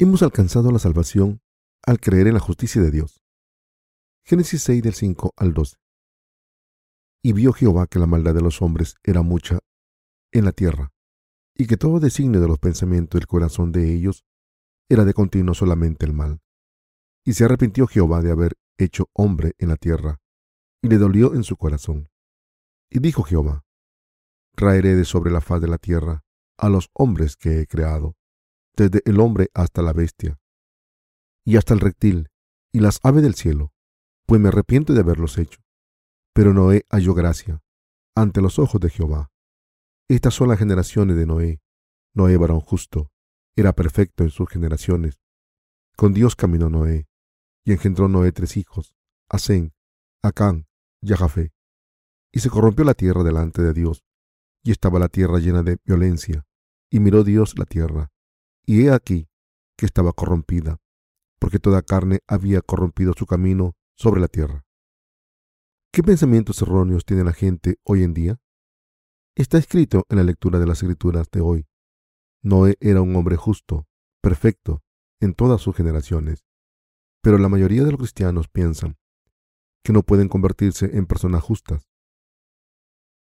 Hemos alcanzado la salvación al creer en la justicia de Dios. Génesis 6 del 5 al 12. Y vio Jehová que la maldad de los hombres era mucha en la tierra, y que todo designio de los pensamientos del corazón de ellos era de continuo solamente el mal. Y se arrepintió Jehová de haber hecho hombre en la tierra, y le dolió en su corazón. Y dijo Jehová, traeré de sobre la faz de la tierra a los hombres que he creado, desde el hombre hasta la bestia, y hasta el reptil, y las aves del cielo, pues me arrepiento de haberlos hecho. Pero Noé halló gracia ante los ojos de Jehová. Estas son las generaciones de Noé. Noé varón justo, era perfecto en sus generaciones. Con Dios caminó Noé, y engendró Noé tres hijos, Asén, Acán y Jafé. Y se corrompió la tierra delante de Dios, y estaba la tierra llena de violencia, y miró Dios la tierra, y he aquí que estaba corrompida, porque toda carne había corrompido su camino sobre la tierra. ¿Qué pensamientos erróneos tiene la gente hoy en día? Está escrito en la lectura de las escrituras de hoy. Noé era un hombre justo, perfecto, en todas sus generaciones. Pero la mayoría de los cristianos piensan que no pueden convertirse en personas justas.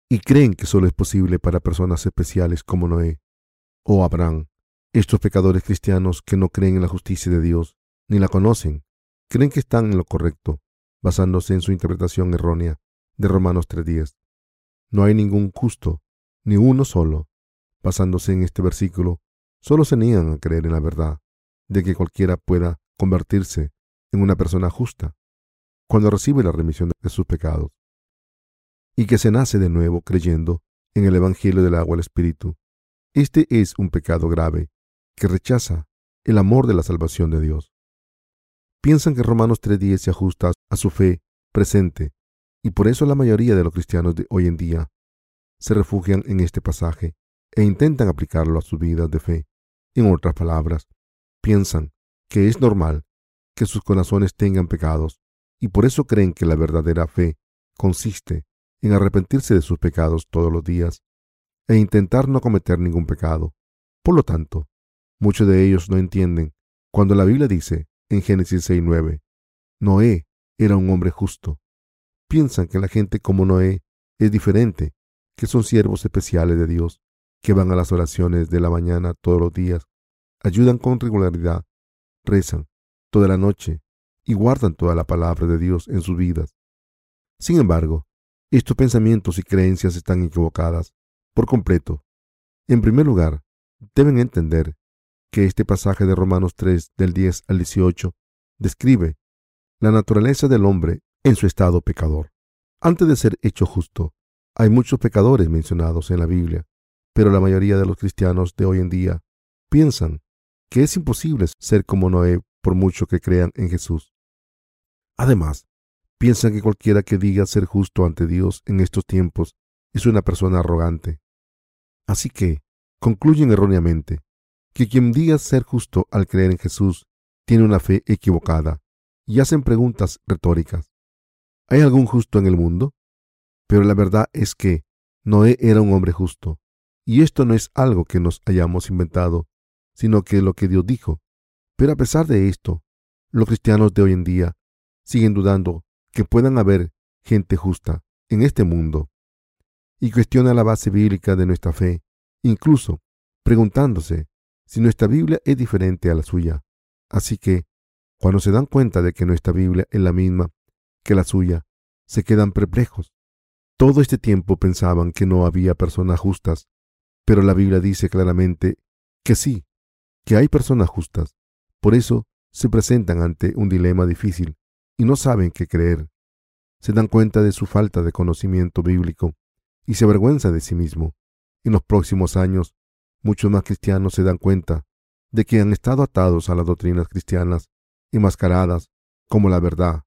Y creen que solo es posible para personas especiales como Noé o Abraham. Estos pecadores cristianos que no creen en la justicia de Dios ni la conocen, creen que están en lo correcto, basándose en su interpretación errónea de Romanos 3.10. No hay ningún justo, ni uno solo. Basándose en este versículo, solo se niegan a creer en la verdad de que cualquiera pueda convertirse en una persona justa cuando recibe la remisión de sus pecados y que se nace de nuevo creyendo en el Evangelio del agua del Espíritu. Este es un pecado grave que rechaza el amor de la salvación de Dios. Piensan que Romanos 3.10 se ajusta a su fe presente y por eso la mayoría de los cristianos de hoy en día se refugian en este pasaje e intentan aplicarlo a sus vidas de fe. En otras palabras, piensan que es normal que sus corazones tengan pecados y por eso creen que la verdadera fe consiste en arrepentirse de sus pecados todos los días e intentar no cometer ningún pecado. Por lo tanto, muchos de ellos no entienden cuando la Biblia dice en Génesis 6.9, Noé era un hombre justo. Piensan que la gente como Noé es diferente, que son siervos especiales de Dios, que van a las oraciones de la mañana todos los días, ayudan con regularidad, rezan toda la noche y guardan toda la palabra de Dios en sus vidas. Sin embargo, estos pensamientos y creencias están equivocadas por completo. En primer lugar, deben entender que este pasaje de Romanos 3 del 10 al 18 describe la naturaleza del hombre en su estado pecador. Antes de ser hecho justo, hay muchos pecadores mencionados en la Biblia, pero la mayoría de los cristianos de hoy en día piensan que es imposible ser como Noé por mucho que crean en Jesús. Además, piensan que cualquiera que diga ser justo ante Dios en estos tiempos es una persona arrogante. Así que concluyen erróneamente que quien diga ser justo al creer en Jesús tiene una fe equivocada y hacen preguntas retóricas. ¿Hay algún justo en el mundo? Pero la verdad es que Noé era un hombre justo, y esto no es algo que nos hayamos inventado, sino que lo que Dios dijo. Pero a pesar de esto, los cristianos de hoy en día siguen dudando que puedan haber gente justa en este mundo y cuestionan la base bíblica de nuestra fe, incluso preguntándose si nuestra Biblia es diferente a la suya. Así que, cuando se dan cuenta de que nuestra Biblia es la misma que la suya, se quedan perplejos. Todo este tiempo pensaban que no había personas justas, pero la Biblia dice claramente que sí, que hay personas justas. Por eso se presentan ante un dilema difícil y no saben qué creer. Se dan cuenta de su falta de conocimiento bíblico y se avergüenza de sí mismo. En los próximos años Muchos más cristianos se dan cuenta de que han estado atados a las doctrinas cristianas, enmascaradas como la verdad.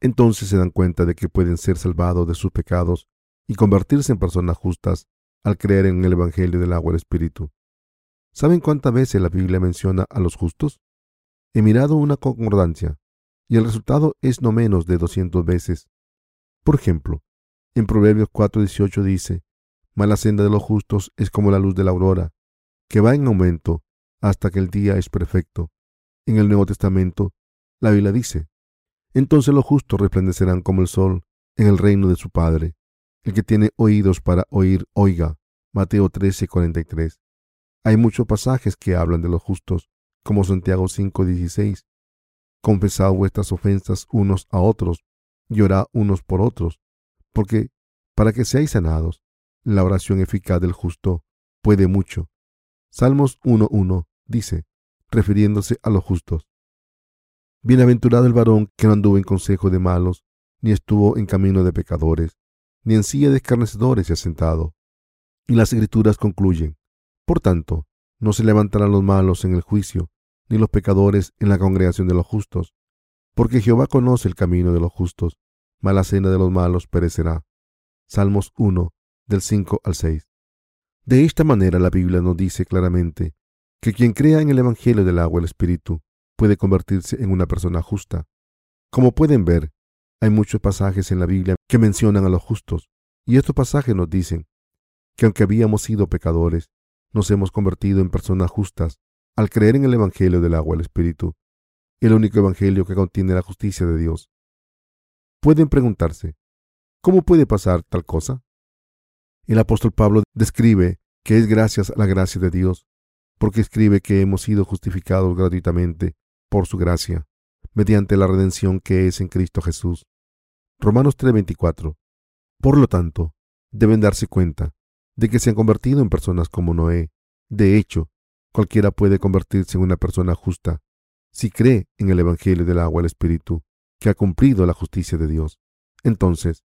Entonces se dan cuenta de que pueden ser salvados de sus pecados y convertirse en personas justas al creer en el Evangelio del agua del Espíritu. ¿Saben cuántas veces la Biblia menciona a los justos? He mirado una concordancia y el resultado es no menos de 200 veces. Por ejemplo, en Proverbios 4:18 dice, mas la senda de los justos es como la luz de la aurora, que va en aumento hasta que el día es perfecto. En el Nuevo Testamento, la Biblia dice, entonces los justos resplandecerán como el sol en el reino de su Padre. El que tiene oídos para oír, oiga. Mateo 13, 43. Hay muchos pasajes que hablan de los justos, como Santiago 5, 16. Confesad vuestras ofensas unos a otros y unos por otros, porque para que seáis sanados, la oración eficaz del justo puede mucho. Salmos 1.1 dice, refiriéndose a los justos, Bienaventurado el varón que no anduvo en consejo de malos, ni estuvo en camino de pecadores, ni en silla de escarnecedores se ha sentado. Y las escrituras concluyen, por tanto, no se levantarán los malos en el juicio, ni los pecadores en la congregación de los justos, porque Jehová conoce el camino de los justos, mala cena de los malos perecerá. Salmos 1, del 5 al 6. De esta manera la Biblia nos dice claramente que quien crea en el Evangelio del agua y el Espíritu puede convertirse en una persona justa. Como pueden ver, hay muchos pasajes en la Biblia que mencionan a los justos, y estos pasajes nos dicen que aunque habíamos sido pecadores, nos hemos convertido en personas justas al creer en el Evangelio del agua y el Espíritu, el único Evangelio que contiene la justicia de Dios. Pueden preguntarse, ¿cómo puede pasar tal cosa? El apóstol Pablo describe que es gracias a la gracia de Dios, porque escribe que hemos sido justificados gratuitamente por su gracia, mediante la redención que es en Cristo Jesús. Romanos 3:24. Por lo tanto, deben darse cuenta de que se han convertido en personas como Noé. De hecho, cualquiera puede convertirse en una persona justa si cree en el Evangelio del agua el Espíritu, que ha cumplido la justicia de Dios. Entonces,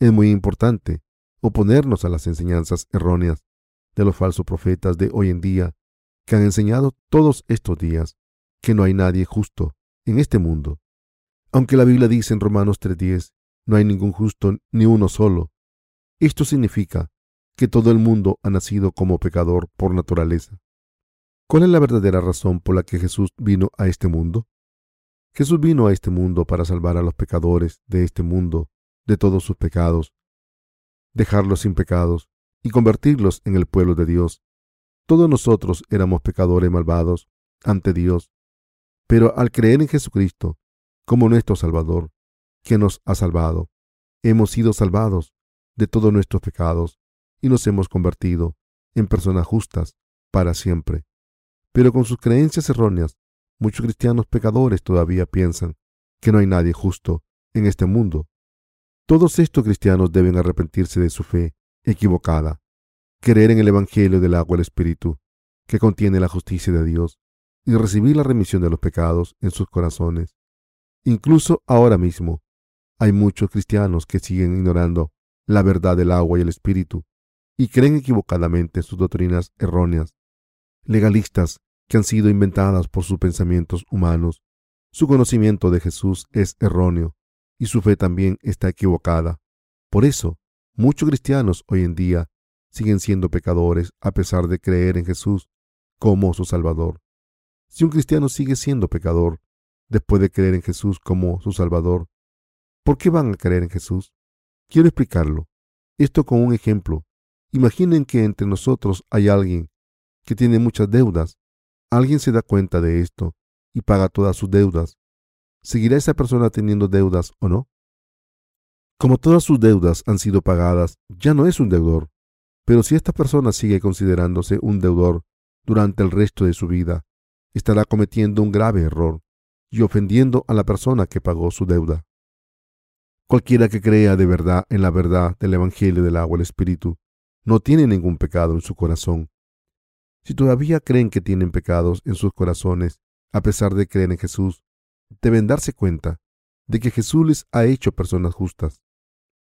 es muy importante oponernos a las enseñanzas erróneas de los falsos profetas de hoy en día que han enseñado todos estos días que no hay nadie justo en este mundo. Aunque la Biblia dice en Romanos 3:10, no hay ningún justo ni uno solo. Esto significa que todo el mundo ha nacido como pecador por naturaleza. ¿Cuál es la verdadera razón por la que Jesús vino a este mundo? Jesús vino a este mundo para salvar a los pecadores de este mundo de todos sus pecados, dejarlos sin pecados y convertirlos en el pueblo de Dios. Todos nosotros éramos pecadores malvados ante Dios, pero al creer en Jesucristo como nuestro Salvador, que nos ha salvado, hemos sido salvados de todos nuestros pecados y nos hemos convertido en personas justas para siempre. Pero con sus creencias erróneas, muchos cristianos pecadores todavía piensan que no hay nadie justo en este mundo. Todos estos cristianos deben arrepentirse de su fe equivocada, creer en el Evangelio del agua el Espíritu, que contiene la justicia de Dios, y recibir la remisión de los pecados en sus corazones. Incluso ahora mismo, hay muchos cristianos que siguen ignorando la verdad del agua y el Espíritu, y creen equivocadamente sus doctrinas erróneas, legalistas que han sido inventadas por sus pensamientos humanos. Su conocimiento de Jesús es erróneo y su fe también está equivocada. Por eso, muchos cristianos hoy en día siguen siendo pecadores a pesar de creer en Jesús como su Salvador. Si un cristiano sigue siendo pecador después de creer en Jesús como su Salvador, ¿por qué van a creer en Jesús? Quiero explicarlo. Esto con un ejemplo. Imaginen que entre nosotros hay alguien que tiene muchas deudas. Alguien se da cuenta de esto y paga todas sus deudas. ¿Seguirá esa persona teniendo deudas o no? Como todas sus deudas han sido pagadas, ya no es un deudor. Pero si esta persona sigue considerándose un deudor durante el resto de su vida, estará cometiendo un grave error y ofendiendo a la persona que pagó su deuda. Cualquiera que crea de verdad en la verdad del Evangelio del agua y el Espíritu no tiene ningún pecado en su corazón. Si todavía creen que tienen pecados en sus corazones, a pesar de creer en Jesús, deben darse cuenta de que Jesús les ha hecho personas justas.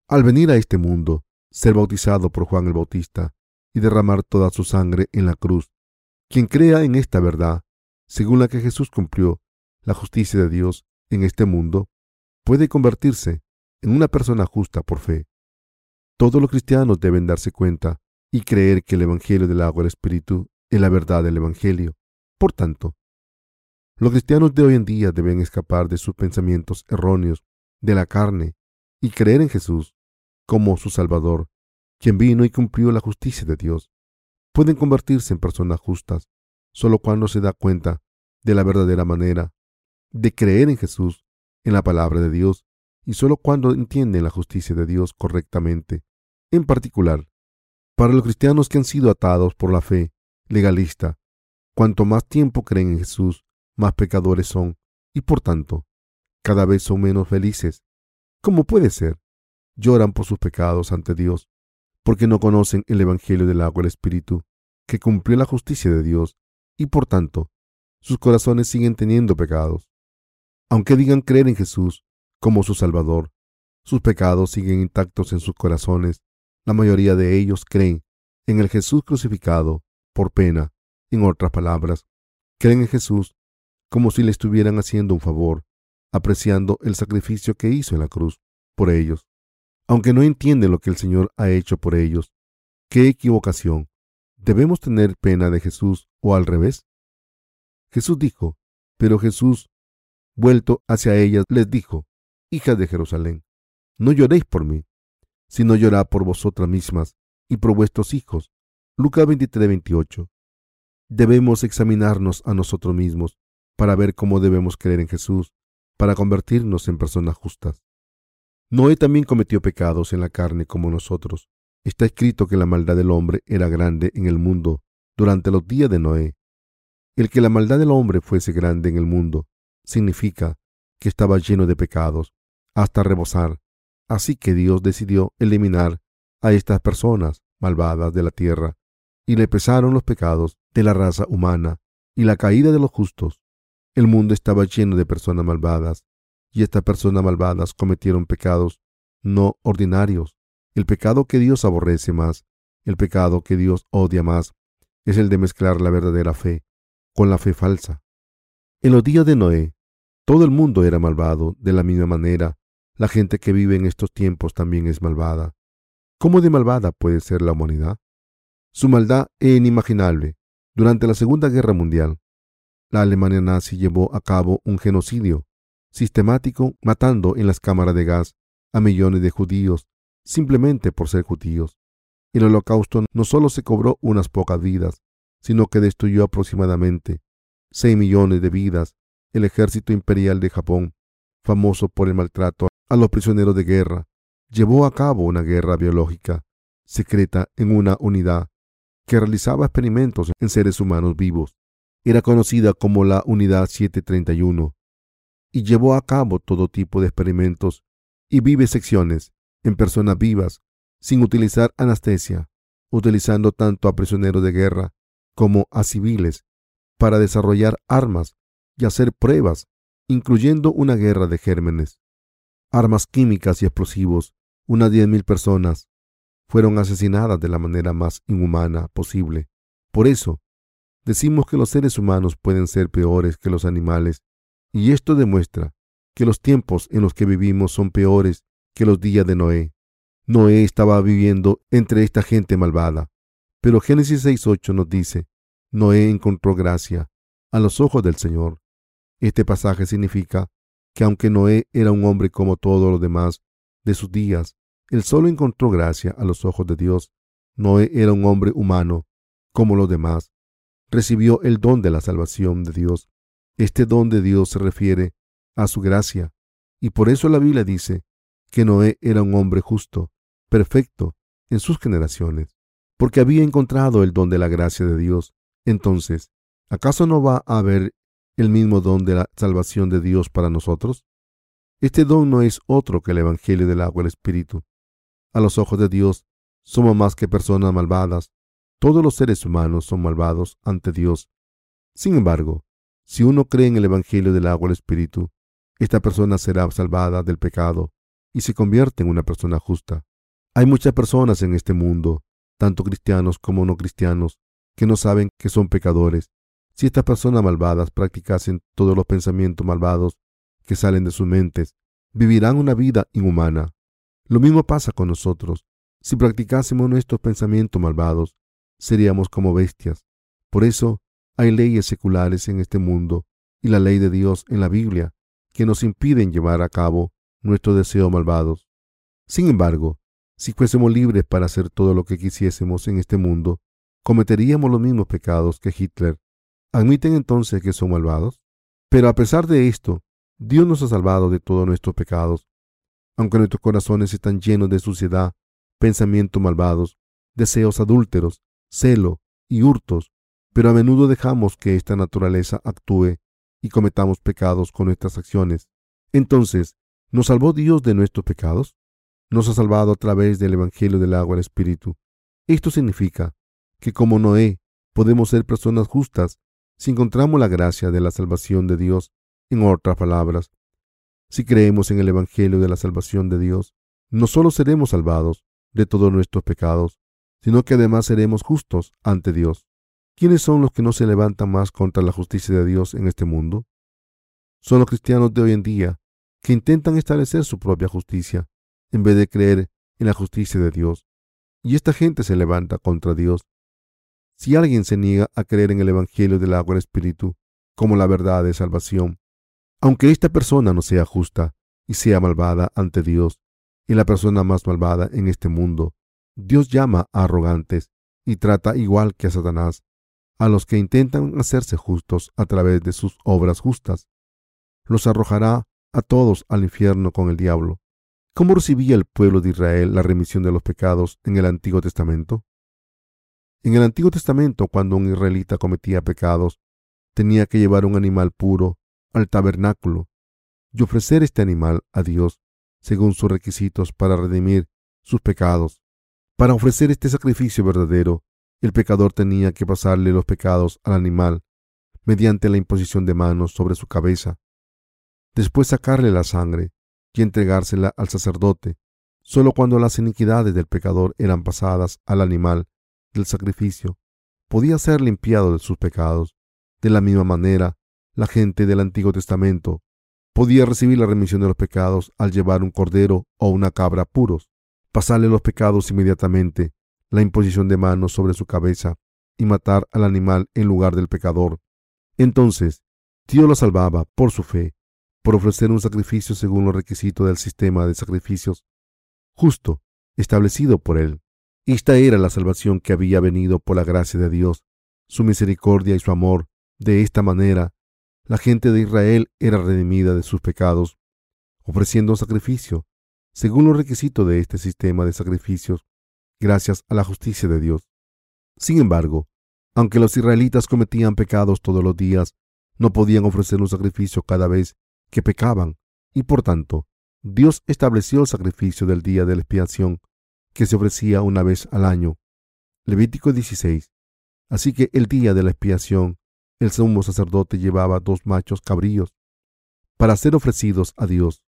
Al venir a este mundo, ser bautizado por Juan el Bautista y derramar toda su sangre en la cruz. Quien crea en esta verdad, según la que Jesús cumplió la justicia de Dios en este mundo, puede convertirse en una persona justa por fe. Todos los cristianos deben darse cuenta y creer que el Evangelio del agua del Espíritu es la verdad del Evangelio. Por tanto, los cristianos de hoy en día deben escapar de sus pensamientos erróneos de la carne y creer en Jesús como su Salvador, quien vino y cumplió la justicia de Dios. Pueden convertirse en personas justas solo cuando se da cuenta de la verdadera manera de creer en Jesús, en la palabra de Dios, y solo cuando entienden la justicia de Dios correctamente. En particular, para los cristianos que han sido atados por la fe legalista, cuanto más tiempo creen en Jesús, más pecadores son, y por tanto, cada vez son menos felices. ¿Cómo puede ser? Lloran por sus pecados ante Dios, porque no conocen el Evangelio del agua y el Espíritu, que cumplió la justicia de Dios, y por tanto, sus corazones siguen teniendo pecados. Aunque digan creer en Jesús como su Salvador, sus pecados siguen intactos en sus corazones. La mayoría de ellos creen en el Jesús crucificado por pena. En otras palabras, creen en Jesús como si le estuvieran haciendo un favor, apreciando el sacrificio que hizo en la cruz por ellos, aunque no entienden lo que el Señor ha hecho por ellos. ¡Qué equivocación! ¿Debemos tener pena de Jesús o al revés? Jesús dijo, pero Jesús Vuelto hacia ellas, les dijo, Hijas de Jerusalén, no lloréis por mí, sino llorad por vosotras mismas y por vuestros hijos. Lucas 23, 28. Debemos examinarnos a nosotros mismos para ver cómo debemos creer en Jesús, para convertirnos en personas justas. Noé también cometió pecados en la carne como nosotros. Está escrito que la maldad del hombre era grande en el mundo durante los días de Noé. El que la maldad del hombre fuese grande en el mundo significa que estaba lleno de pecados hasta rebosar. Así que Dios decidió eliminar a estas personas malvadas de la tierra y le pesaron los pecados de la raza humana y la caída de los justos. El mundo estaba lleno de personas malvadas y estas personas malvadas cometieron pecados no ordinarios. El pecado que Dios aborrece más, el pecado que Dios odia más, es el de mezclar la verdadera fe con la fe falsa. En los días de Noé, todo el mundo era malvado de la misma manera. La gente que vive en estos tiempos también es malvada. ¿Cómo de malvada puede ser la humanidad? Su maldad es inimaginable. Durante la Segunda Guerra Mundial, la Alemania nazi llevó a cabo un genocidio sistemático matando en las cámaras de gas a millones de judíos simplemente por ser judíos. El holocausto no solo se cobró unas pocas vidas, sino que destruyó aproximadamente 6 millones de vidas, el ejército imperial de Japón, famoso por el maltrato a los prisioneros de guerra, llevó a cabo una guerra biológica secreta en una unidad que realizaba experimentos en seres humanos vivos. Era conocida como la Unidad 731 y llevó a cabo todo tipo de experimentos y vivisecciones en personas vivas sin utilizar anestesia, utilizando tanto a prisioneros de guerra como a civiles para desarrollar armas y hacer pruebas, incluyendo una guerra de gérmenes, armas químicas y explosivos. Unas 10.000 personas fueron asesinadas de la manera más inhumana posible. Por eso, decimos que los seres humanos pueden ser peores que los animales, y esto demuestra que los tiempos en los que vivimos son peores que los días de Noé. Noé estaba viviendo entre esta gente malvada, pero Génesis 6.8 nos dice Noé encontró gracia a los ojos del Señor. Este pasaje significa que aunque Noé era un hombre como todos los demás de sus días, él solo encontró gracia a los ojos de Dios. Noé era un hombre humano como los demás. Recibió el don de la salvación de Dios. Este don de Dios se refiere a su gracia, y por eso la Biblia dice que Noé era un hombre justo, perfecto en sus generaciones, porque había encontrado el don de la gracia de Dios entonces, ¿acaso no va a haber el mismo don de la salvación de Dios para nosotros? Este don no es otro que el Evangelio del agua y el Espíritu. A los ojos de Dios somos más que personas malvadas. Todos los seres humanos son malvados ante Dios. Sin embargo, si uno cree en el Evangelio del agua el Espíritu, esta persona será salvada del pecado y se convierte en una persona justa. Hay muchas personas en este mundo, tanto cristianos como no cristianos, que no saben que son pecadores. Si estas personas malvadas practicasen todos los pensamientos malvados que salen de sus mentes, vivirán una vida inhumana. Lo mismo pasa con nosotros. Si practicásemos nuestros pensamientos malvados, seríamos como bestias. Por eso hay leyes seculares en este mundo y la ley de Dios en la Biblia que nos impiden llevar a cabo nuestros deseos malvados. Sin embargo, si fuésemos libres para hacer todo lo que quisiésemos en este mundo, cometeríamos los mismos pecados que Hitler ¿Admiten entonces que son malvados? Pero a pesar de esto, Dios nos ha salvado de todos nuestros pecados. Aunque nuestros corazones están llenos de suciedad, pensamientos malvados, deseos adúlteros, celo y hurtos, pero a menudo dejamos que esta naturaleza actúe y cometamos pecados con nuestras acciones. Entonces, ¿nos salvó Dios de nuestros pecados? Nos ha salvado a través del Evangelio del agua el Espíritu. Esto significa que como Noé podemos ser personas justas si encontramos la gracia de la salvación de Dios. En otras palabras, si creemos en el Evangelio de la salvación de Dios, no solo seremos salvados de todos nuestros pecados, sino que además seremos justos ante Dios. ¿Quiénes son los que no se levantan más contra la justicia de Dios en este mundo? Son los cristianos de hoy en día que intentan establecer su propia justicia en vez de creer en la justicia de Dios. Y esta gente se levanta contra Dios. Si alguien se niega a creer en el Evangelio del agua del Espíritu como la verdad de salvación, aunque esta persona no sea justa y sea malvada ante Dios, y la persona más malvada en este mundo, Dios llama a arrogantes y trata igual que a Satanás a los que intentan hacerse justos a través de sus obras justas. Los arrojará a todos al infierno con el diablo. ¿Cómo recibía el pueblo de Israel la remisión de los pecados en el Antiguo Testamento? En el Antiguo Testamento, cuando un israelita cometía pecados, tenía que llevar un animal puro al tabernáculo y ofrecer este animal a Dios según sus requisitos para redimir sus pecados. Para ofrecer este sacrificio verdadero, el pecador tenía que pasarle los pecados al animal mediante la imposición de manos sobre su cabeza, después sacarle la sangre y entregársela al sacerdote. Solo cuando las iniquidades del pecador eran pasadas al animal del sacrificio, podía ser limpiado de sus pecados. De la misma manera, la gente del Antiguo Testamento podía recibir la remisión de los pecados al llevar un cordero o una cabra puros, pasarle los pecados inmediatamente la imposición de manos sobre su cabeza y matar al animal en lugar del pecador. Entonces, Dios lo salvaba por su fe, por ofrecer un sacrificio según los requisitos del sistema de sacrificios justo establecido por él. Esta era la salvación que había venido por la gracia de Dios, su misericordia y su amor. De esta manera, la gente de Israel era redimida de sus pecados, ofreciendo un sacrificio según los requisitos de este sistema de sacrificios gracias a la justicia de Dios. Sin embargo, aunque los israelitas cometían pecados todos los días, no podían ofrecer un sacrificio cada vez que pecaban, y por tanto, Dios estableció el sacrificio del día de la expiación, que se ofrecía una vez al año. Levítico 16. Así que el día de la expiación, el sumo sacerdote llevaba dos machos cabríos para ser ofrecidos a Dios.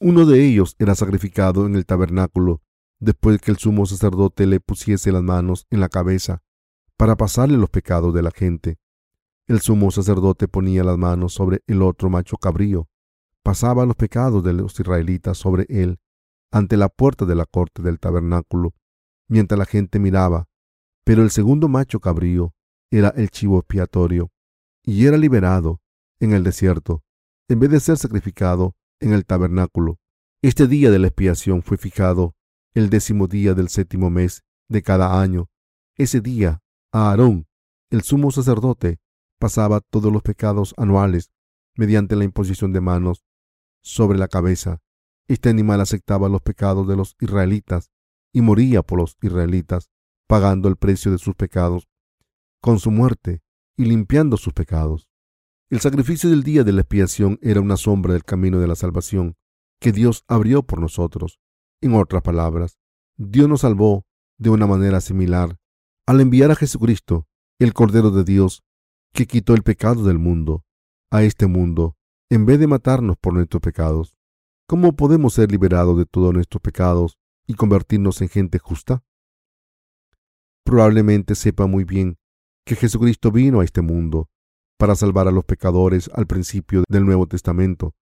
Uno de ellos era sacrificado en el tabernáculo después que el sumo sacerdote le pusiese las manos en la cabeza para pasarle los pecados de la gente. El sumo sacerdote ponía las manos sobre el otro macho cabrío, pasaba los pecados de los israelitas sobre él ante la puerta de la corte del tabernáculo, mientras la gente miraba. Pero el segundo macho cabrío era el chivo expiatorio, y era liberado en el desierto, en vez de ser sacrificado en el tabernáculo. Este día de la expiación fue fijado el décimo día del séptimo mes de cada año. Ese día, Aarón, el sumo sacerdote, pasaba todos los pecados anuales mediante la imposición de manos sobre la cabeza. Este animal aceptaba los pecados de los israelitas y moría por los israelitas, pagando el precio de sus pecados con su muerte y limpiando sus pecados. El sacrificio del día de la expiación era una sombra del camino de la salvación que Dios abrió por nosotros. En otras palabras, Dios nos salvó de una manera similar al enviar a Jesucristo, el Cordero de Dios, que quitó el pecado del mundo, a este mundo, en vez de matarnos por nuestros pecados. ¿Cómo podemos ser liberados de todos nuestros pecados y convertirnos en gente justa? Probablemente sepa muy bien que Jesucristo vino a este mundo para salvar a los pecadores al principio del Nuevo Testamento.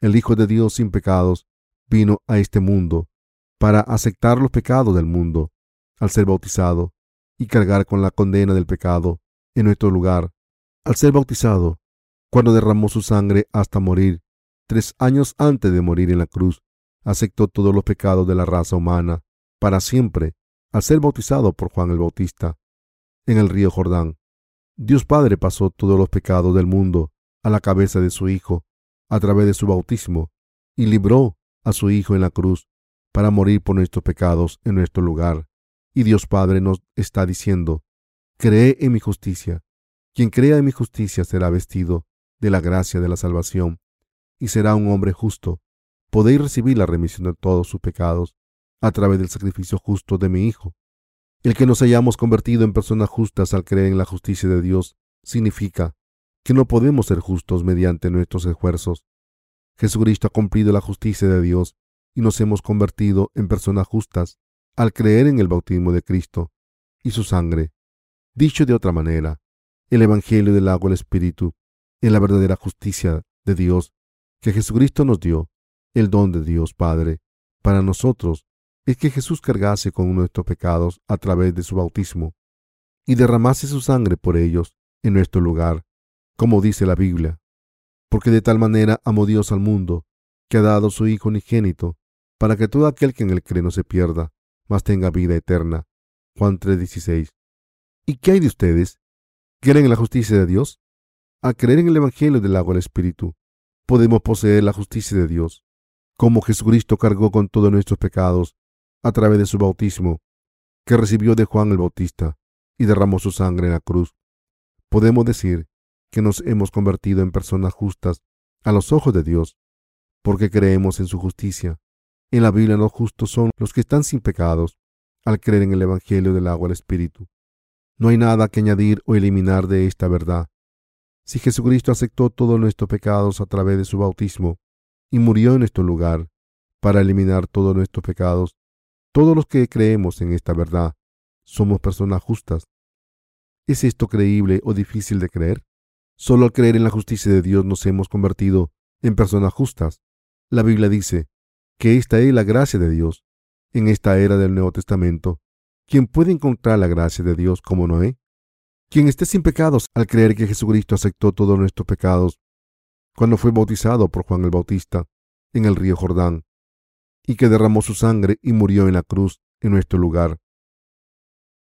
El Hijo de Dios sin pecados vino a este mundo para aceptar los pecados del mundo al ser bautizado y cargar con la condena del pecado en nuestro lugar. Al ser bautizado, cuando derramó su sangre hasta morir, tres años antes de morir en la cruz, aceptó todos los pecados de la raza humana para siempre al ser bautizado por Juan el Bautista en el río Jordán. Dios Padre pasó todos los pecados del mundo a la cabeza de su Hijo a través de su bautismo y libró a su Hijo en la cruz para morir por nuestros pecados en nuestro lugar. Y Dios Padre nos está diciendo, cree en mi justicia. Quien crea en mi justicia será vestido de la gracia de la salvación y será un hombre justo. Podéis recibir la remisión de todos sus pecados a través del sacrificio justo de mi Hijo. El que nos hayamos convertido en personas justas al creer en la justicia de Dios significa que no podemos ser justos mediante nuestros esfuerzos. Jesucristo ha cumplido la justicia de Dios y nos hemos convertido en personas justas al creer en el bautismo de Cristo y su sangre. Dicho de otra manera, el Evangelio del agua del Espíritu es la verdadera justicia de Dios que Jesucristo nos dio, el don de Dios Padre, para nosotros es que Jesús cargase con nuestros pecados a través de su bautismo y derramase su sangre por ellos en nuestro lugar, como dice la Biblia. Porque de tal manera amó Dios al mundo, que ha dado su Hijo unigénito, para que todo aquel que en él cree no se pierda, mas tenga vida eterna. Juan 3:16. ¿Y qué hay de ustedes? ¿Creen en la justicia de Dios? Al creer en el Evangelio del agua del Espíritu, podemos poseer la justicia de Dios. Como Jesucristo cargó con todos nuestros pecados a través de su bautismo, que recibió de Juan el Bautista y derramó su sangre en la cruz. Podemos decir que nos hemos convertido en personas justas a los ojos de Dios, porque creemos en su justicia. En la Biblia los justos son los que están sin pecados al creer en el Evangelio del agua del Espíritu. No hay nada que añadir o eliminar de esta verdad. Si Jesucristo aceptó todos nuestros pecados a través de su bautismo y murió en nuestro lugar para eliminar todos nuestros pecados, todos los que creemos en esta verdad somos personas justas. ¿Es esto creíble o difícil de creer? Solo al creer en la justicia de Dios nos hemos convertido en personas justas. La Biblia dice que esta es la gracia de Dios. En esta era del Nuevo Testamento, ¿quién puede encontrar la gracia de Dios como Noé? Quien esté sin pecados al creer que Jesucristo aceptó todos nuestros pecados cuando fue bautizado por Juan el Bautista en el río Jordán y que derramó su sangre y murió en la cruz en nuestro lugar.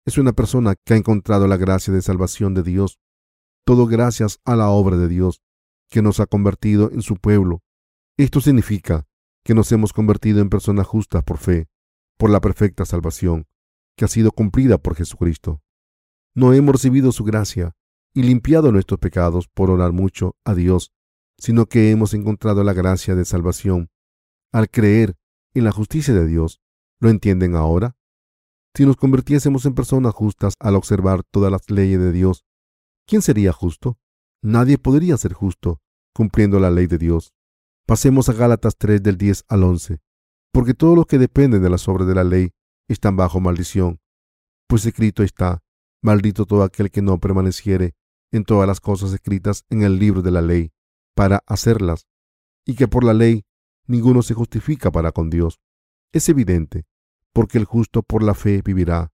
Es una persona que ha encontrado la gracia de salvación de Dios, todo gracias a la obra de Dios, que nos ha convertido en su pueblo. Esto significa que nos hemos convertido en personas justas por fe, por la perfecta salvación, que ha sido cumplida por Jesucristo. No hemos recibido su gracia y limpiado nuestros pecados por orar mucho a Dios, sino que hemos encontrado la gracia de salvación al creer en la justicia de Dios. ¿Lo entienden ahora? Si nos convirtiésemos en personas justas al observar todas las leyes de Dios, ¿quién sería justo? Nadie podría ser justo cumpliendo la ley de Dios. Pasemos a Gálatas 3 del 10 al 11. Porque todos los que dependen de las obras de la ley están bajo maldición. Pues escrito está, maldito todo aquel que no permaneciere en todas las cosas escritas en el libro de la ley, para hacerlas, y que por la ley ninguno se justifica para con Dios. Es evidente, porque el justo por la fe vivirá.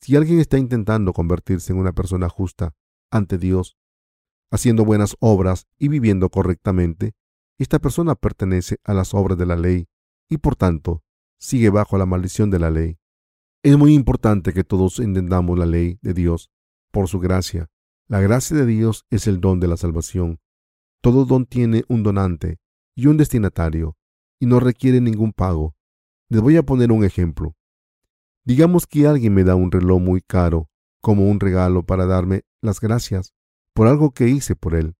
Si alguien está intentando convertirse en una persona justa ante Dios, haciendo buenas obras y viviendo correctamente, esta persona pertenece a las obras de la ley y por tanto sigue bajo la maldición de la ley. Es muy importante que todos entendamos la ley de Dios por su gracia. La gracia de Dios es el don de la salvación. Todo don tiene un donante y un destinatario y no requiere ningún pago. Les voy a poner un ejemplo. Digamos que alguien me da un reloj muy caro como un regalo para darme las gracias por algo que hice por él.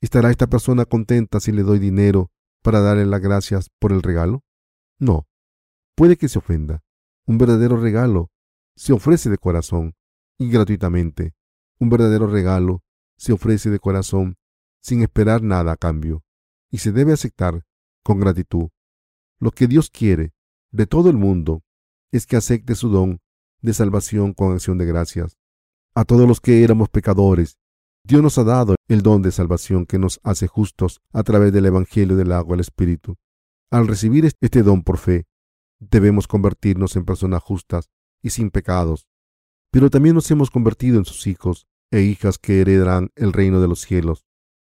¿Estará esta persona contenta si le doy dinero para darle las gracias por el regalo? No. Puede que se ofenda. Un verdadero regalo se ofrece de corazón y gratuitamente. Un verdadero regalo se ofrece de corazón sin esperar nada a cambio y se debe aceptar con gratitud. Lo que Dios quiere de todo el mundo es que acepte su don de salvación con acción de gracias. A todos los que éramos pecadores, Dios nos ha dado el don de salvación que nos hace justos a través del Evangelio del agua del Espíritu. Al recibir este don por fe, debemos convertirnos en personas justas y sin pecados. Pero también nos hemos convertido en sus hijos e hijas que heredarán el reino de los cielos.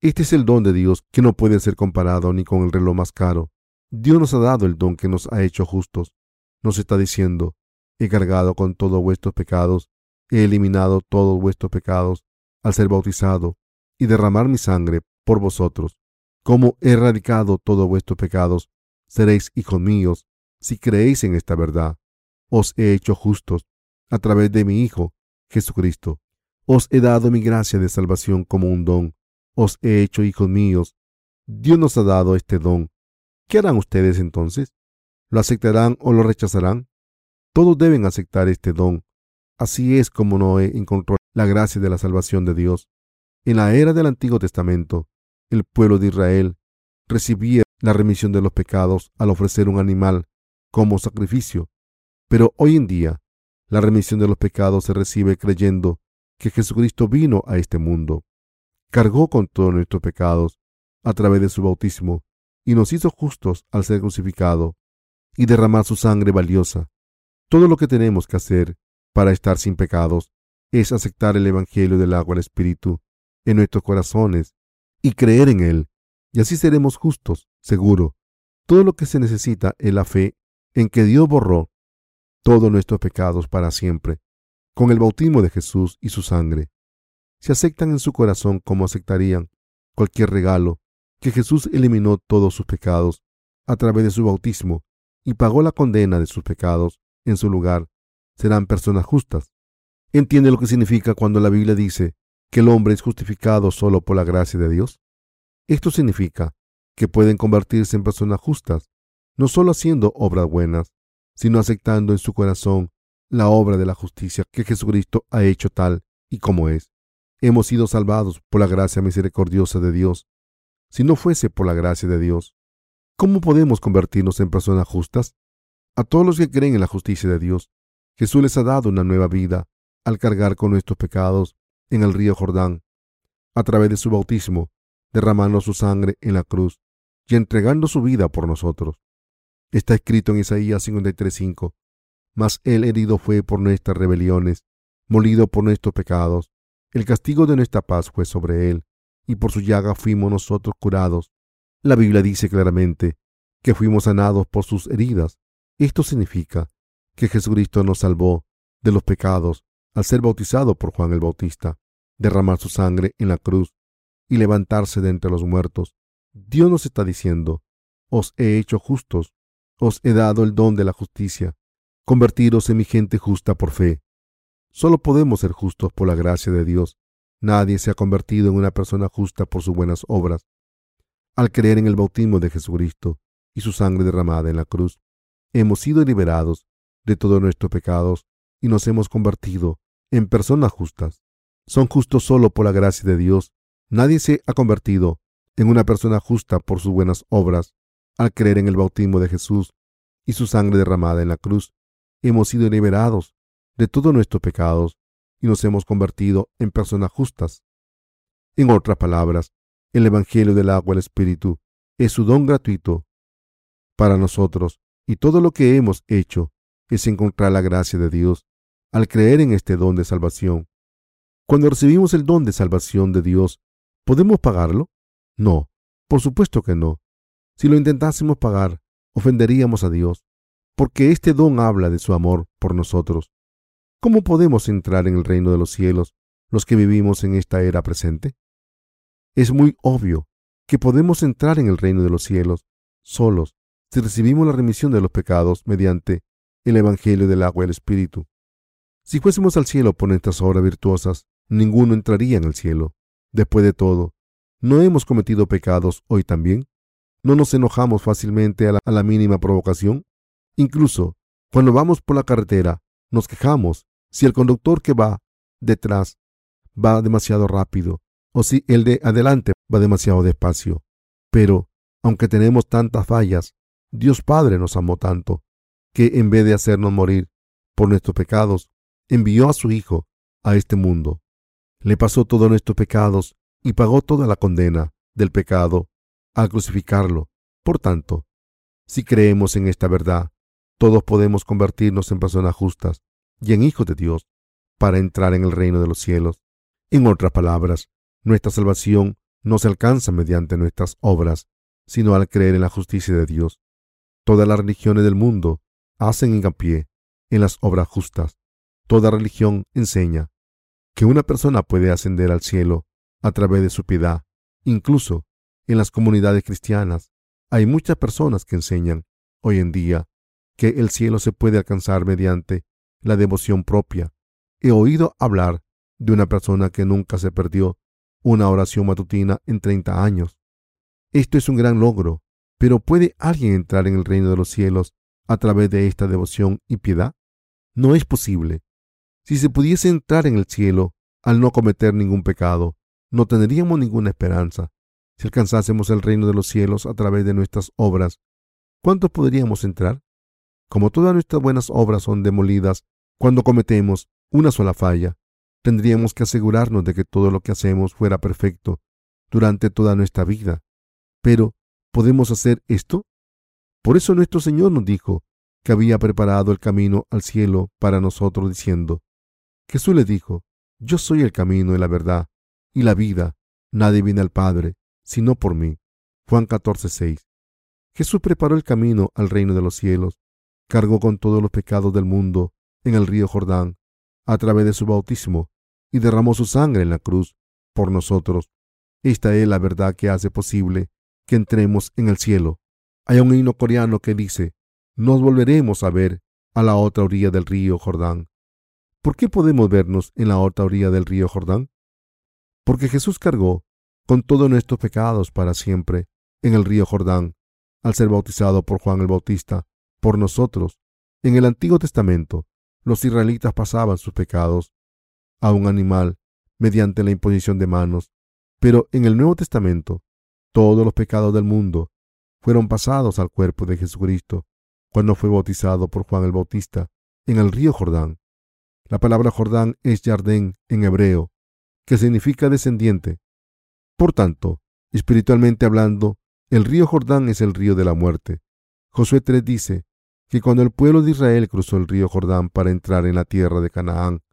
Este es el don de Dios que no puede ser comparado ni con el reloj más caro. Dios nos ha dado el don que nos ha hecho justos. Nos está diciendo, he cargado con todos vuestros pecados, he eliminado todos vuestros pecados al ser bautizado y derramar mi sangre por vosotros. Como he erradicado todos vuestros pecados, seréis hijos míos si creéis en esta verdad. Os he hecho justos a través de mi Hijo, Jesucristo. Os he dado mi gracia de salvación como un don. Os he hecho hijos míos. Dios nos ha dado este don. ¿Qué harán ustedes entonces? ¿Lo aceptarán o lo rechazarán? Todos deben aceptar este don. Así es como Noé encontró la gracia de la salvación de Dios. En la era del Antiguo Testamento, el pueblo de Israel recibía la remisión de los pecados al ofrecer un animal como sacrificio. Pero hoy en día, la remisión de los pecados se recibe creyendo que Jesucristo vino a este mundo, cargó con todos nuestros pecados a través de su bautismo y nos hizo justos al ser crucificado y derramar su sangre valiosa. Todo lo que tenemos que hacer para estar sin pecados es aceptar el Evangelio del agua del Espíritu en nuestros corazones y creer en él, y así seremos justos, seguro. Todo lo que se necesita es la fe en que Dios borró todos nuestros pecados para siempre, con el bautismo de Jesús y su sangre. Si aceptan en su corazón como aceptarían cualquier regalo, que Jesús eliminó todos sus pecados a través de su bautismo y pagó la condena de sus pecados en su lugar, serán personas justas. ¿Entiende lo que significa cuando la Biblia dice que el hombre es justificado solo por la gracia de Dios? Esto significa que pueden convertirse en personas justas, no solo haciendo obras buenas, sino aceptando en su corazón la obra de la justicia que Jesucristo ha hecho tal y como es. Hemos sido salvados por la gracia misericordiosa de Dios. Si no fuese por la gracia de Dios, ¿cómo podemos convertirnos en personas justas? A todos los que creen en la justicia de Dios, Jesús les ha dado una nueva vida al cargar con nuestros pecados en el río Jordán, a través de su bautismo, derramando su sangre en la cruz y entregando su vida por nosotros. Está escrito en Isaías 53:5, Mas él herido fue por nuestras rebeliones, molido por nuestros pecados. El castigo de nuestra paz fue sobre él, y por su llaga fuimos nosotros curados. La Biblia dice claramente que fuimos sanados por sus heridas. Esto significa que Jesucristo nos salvó de los pecados al ser bautizado por Juan el Bautista, derramar su sangre en la cruz y levantarse de entre los muertos. Dios nos está diciendo, os he hecho justos, os he dado el don de la justicia, convertiros en mi gente justa por fe. Solo podemos ser justos por la gracia de Dios. Nadie se ha convertido en una persona justa por sus buenas obras. Al creer en el bautismo de Jesucristo y su sangre derramada en la cruz, hemos sido liberados de todos nuestros pecados y nos hemos convertido en personas justas. Son justos solo por la gracia de Dios. Nadie se ha convertido en una persona justa por sus buenas obras. Al creer en el bautismo de Jesús y su sangre derramada en la cruz, hemos sido liberados de todos nuestros pecados y nos hemos convertido en personas justas. En otras palabras, el Evangelio del agua el Espíritu es su don gratuito para nosotros y todo lo que hemos hecho es encontrar la gracia de Dios al creer en este don de salvación. Cuando recibimos el don de salvación de Dios, ¿podemos pagarlo? No, por supuesto que no. Si lo intentásemos pagar, ofenderíamos a Dios, porque este don habla de su amor por nosotros. ¿Cómo podemos entrar en el reino de los cielos los que vivimos en esta era presente? Es muy obvio que podemos entrar en el reino de los cielos solos si recibimos la remisión de los pecados mediante el Evangelio del agua y el Espíritu. Si fuésemos al cielo por nuestras obras virtuosas, ninguno entraría en el cielo. Después de todo, ¿no hemos cometido pecados hoy también? ¿No nos enojamos fácilmente a la, a la mínima provocación? Incluso, cuando vamos por la carretera, nos quejamos si el conductor que va detrás va demasiado rápido o si el de adelante va demasiado despacio. Pero, aunque tenemos tantas fallas, Dios Padre nos amó tanto que en vez de hacernos morir por nuestros pecados, envió a su Hijo a este mundo. Le pasó todos nuestros pecados y pagó toda la condena del pecado al crucificarlo. Por tanto, si creemos en esta verdad, todos podemos convertirnos en personas justas y en hijos de Dios para entrar en el reino de los cielos. En otras palabras, nuestra salvación no se alcanza mediante nuestras obras, sino al creer en la justicia de Dios. Todas las religiones del mundo hacen hincapié en las obras justas. Toda religión enseña que una persona puede ascender al cielo a través de su piedad. Incluso en las comunidades cristianas hay muchas personas que enseñan hoy en día que el cielo se puede alcanzar mediante la devoción propia. He oído hablar de una persona que nunca se perdió una oración matutina en 30 años. Esto es un gran logro, pero ¿puede alguien entrar en el reino de los cielos a través de esta devoción y piedad? No es posible. Si se pudiese entrar en el cielo al no cometer ningún pecado, no tendríamos ninguna esperanza. Si alcanzásemos el reino de los cielos a través de nuestras obras, ¿cuántos podríamos entrar? Como todas nuestras buenas obras son demolidas cuando cometemos una sola falla, tendríamos que asegurarnos de que todo lo que hacemos fuera perfecto durante toda nuestra vida. Pero, ¿podemos hacer esto? Por eso nuestro Señor nos dijo que había preparado el camino al cielo para nosotros, diciendo, Jesús le dijo, Yo soy el camino y la verdad y la vida. Nadie viene al Padre, sino por mí. Juan 14, Jesús preparó el camino al reino de los cielos, cargó con todos los pecados del mundo en el río Jordán, a través de su bautismo, y derramó su sangre en la cruz por nosotros. Esta es la verdad que hace posible que entremos en el cielo. Hay un himno coreano que dice, nos volveremos a ver a la otra orilla del río Jordán. ¿Por qué podemos vernos en la otra orilla del río Jordán? Porque Jesús cargó con todos nuestros pecados para siempre en el río Jordán, al ser bautizado por Juan el Bautista, por nosotros. En el Antiguo Testamento, los israelitas pasaban sus pecados a un animal mediante la imposición de manos, pero en el Nuevo Testamento, todos los pecados del mundo fueron pasados al cuerpo de Jesucristo cuando fue bautizado por Juan el Bautista en el río Jordán. La palabra Jordán es Jardén en hebreo, que significa descendiente. Por tanto, espiritualmente hablando, el río Jordán es el río de la muerte. Josué 3 dice que cuando el pueblo de Israel cruzó el río Jordán para entrar en la tierra de Canaán,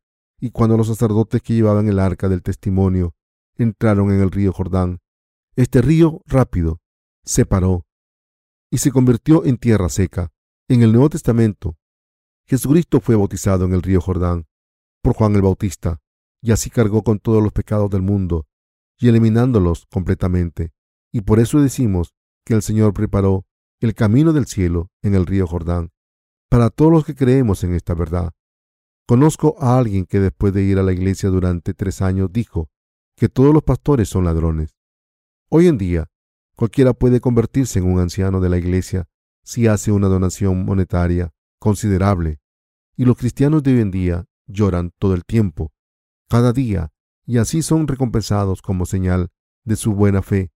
y cuando los sacerdotes que llevaban el arca del testimonio entraron en el río Jordán, este río rápido se paró y se convirtió en tierra seca. En el Nuevo Testamento, Jesucristo fue bautizado en el río Jordán por Juan el Bautista, y así cargó con todos los pecados del mundo, y eliminándolos completamente. Y por eso decimos que el Señor preparó el camino del cielo en el río Jordán, para todos los que creemos en esta verdad. Conozco a alguien que después de ir a la iglesia durante tres años dijo que todos los pastores son ladrones. Hoy en día, cualquiera puede convertirse en un anciano de la iglesia si hace una donación monetaria considerable. Y los cristianos de hoy en día lloran todo el tiempo, cada día, y así son recompensados como señal de su buena fe.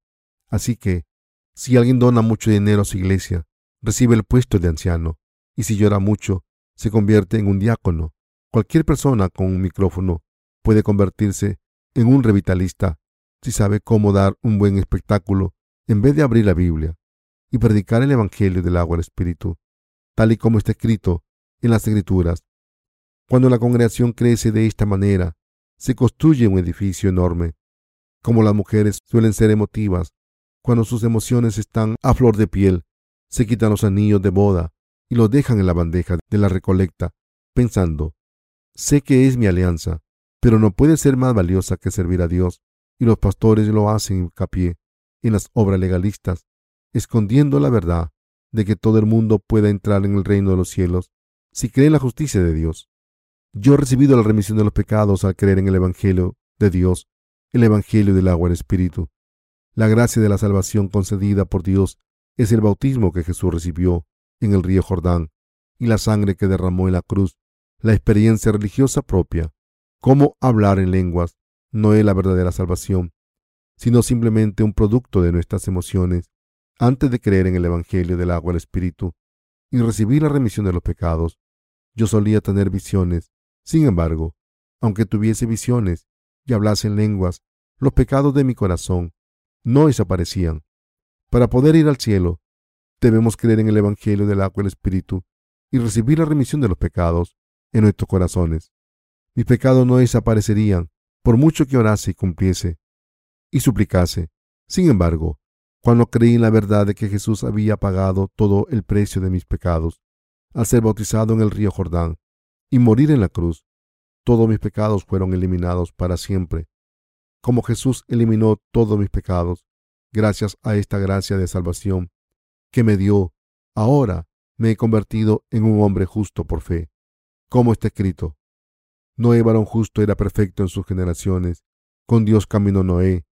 Así que, si alguien dona mucho dinero a su iglesia, recibe el puesto de anciano, y si llora mucho, se convierte en un diácono. Cualquier persona con un micrófono puede convertirse en un revitalista si sabe cómo dar un buen espectáculo en vez de abrir la Biblia y predicar el Evangelio del agua del Espíritu, tal y como está escrito en las Escrituras. Cuando la congregación crece de esta manera, se construye un edificio enorme. Como las mujeres suelen ser emotivas, cuando sus emociones están a flor de piel, se quitan los anillos de boda y los dejan en la bandeja de la recolecta, pensando, sé que es mi alianza, pero no puede ser más valiosa que servir a Dios, y los pastores lo hacen hincapié en las obras legalistas, escondiendo la verdad de que todo el mundo pueda entrar en el reino de los cielos si cree en la justicia de Dios. Yo he recibido la remisión de los pecados al creer en el Evangelio de Dios, el Evangelio del agua del Espíritu. La gracia de la salvación concedida por Dios es el bautismo que Jesús recibió en el río Jordán y la sangre que derramó en la cruz, la experiencia religiosa propia. Cómo hablar en lenguas no es la verdadera salvación, sino simplemente un producto de nuestras emociones antes de creer en el Evangelio del agua del Espíritu y recibir la remisión de los pecados. Yo solía tener visiones sin embargo, aunque tuviese visiones y hablase en lenguas, los pecados de mi corazón no desaparecían. Para poder ir al cielo, debemos creer en el Evangelio del agua y el Espíritu y recibir la remisión de los pecados en nuestros corazones. Mis pecados no desaparecerían por mucho que orase y cumpliese y suplicase. Sin embargo, cuando creí en la verdad de que Jesús había pagado todo el precio de mis pecados, al ser bautizado en el río Jordán, y morir en la cruz, todos mis pecados fueron eliminados para siempre. Como Jesús eliminó todos mis pecados, gracias a esta gracia de salvación que me dio, ahora me he convertido en un hombre justo por fe. Como está escrito, Noé varón justo era perfecto en sus generaciones, con Dios caminó Noé.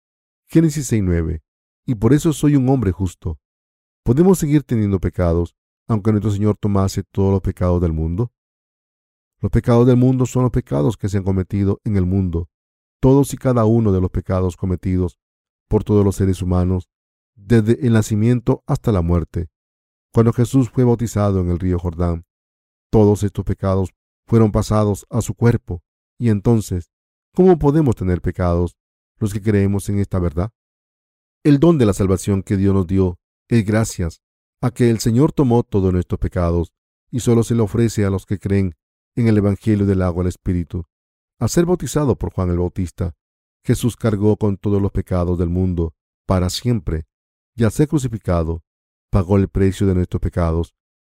Génesis 6.9. Y por eso soy un hombre justo. ¿Podemos seguir teniendo pecados, aunque nuestro Señor tomase todos los pecados del mundo? Los pecados del mundo son los pecados que se han cometido en el mundo. Todos y cada uno de los pecados cometidos por todos los seres humanos, desde el nacimiento hasta la muerte. Cuando Jesús fue bautizado en el río Jordán, todos estos pecados fueron pasados a su cuerpo. Y entonces, ¿cómo podemos tener pecados los que creemos en esta verdad? El don de la salvación que Dios nos dio es gracias a que el Señor tomó todos nuestros pecados y solo se le ofrece a los que creen en el Evangelio del agua al Espíritu. Al ser bautizado por Juan el Bautista, Jesús cargó con todos los pecados del mundo para siempre y al ser crucificado, pagó el precio de nuestros pecados.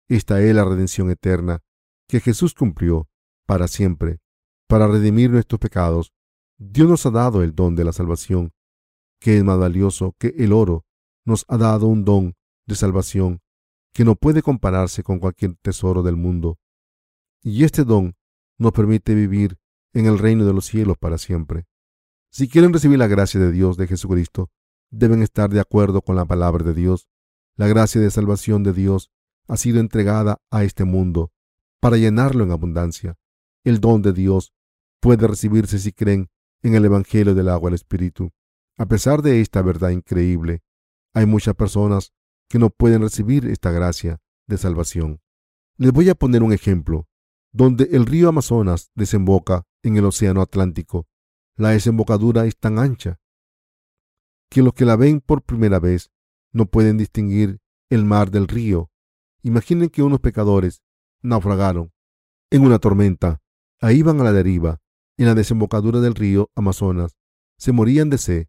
Esta es la redención eterna que Jesús cumplió para siempre. Para redimir nuestros pecados, Dios nos ha dado el don de la salvación, que es más valioso que el oro. Nos ha dado un don de salvación que no puede compararse con cualquier tesoro del mundo. Y este don nos permite vivir en el reino de los cielos para siempre. Si quieren recibir la gracia de Dios de Jesucristo, deben estar de acuerdo con la palabra de Dios. La gracia de salvación de Dios ha sido entregada a este mundo para llenarlo en abundancia. El don de Dios puede recibirse si creen en el Evangelio del agua del Espíritu. A pesar de esta verdad increíble, hay muchas personas que no pueden recibir esta gracia de salvación. Les voy a poner un ejemplo, donde el río Amazonas desemboca en el Océano Atlántico la desembocadura es tan ancha que los que la ven por primera vez no pueden distinguir el mar del río. Imaginen que unos pecadores naufragaron en una tormenta. Ahí van a la deriva, en la desembocadura del río Amazonas. Se morían de sed,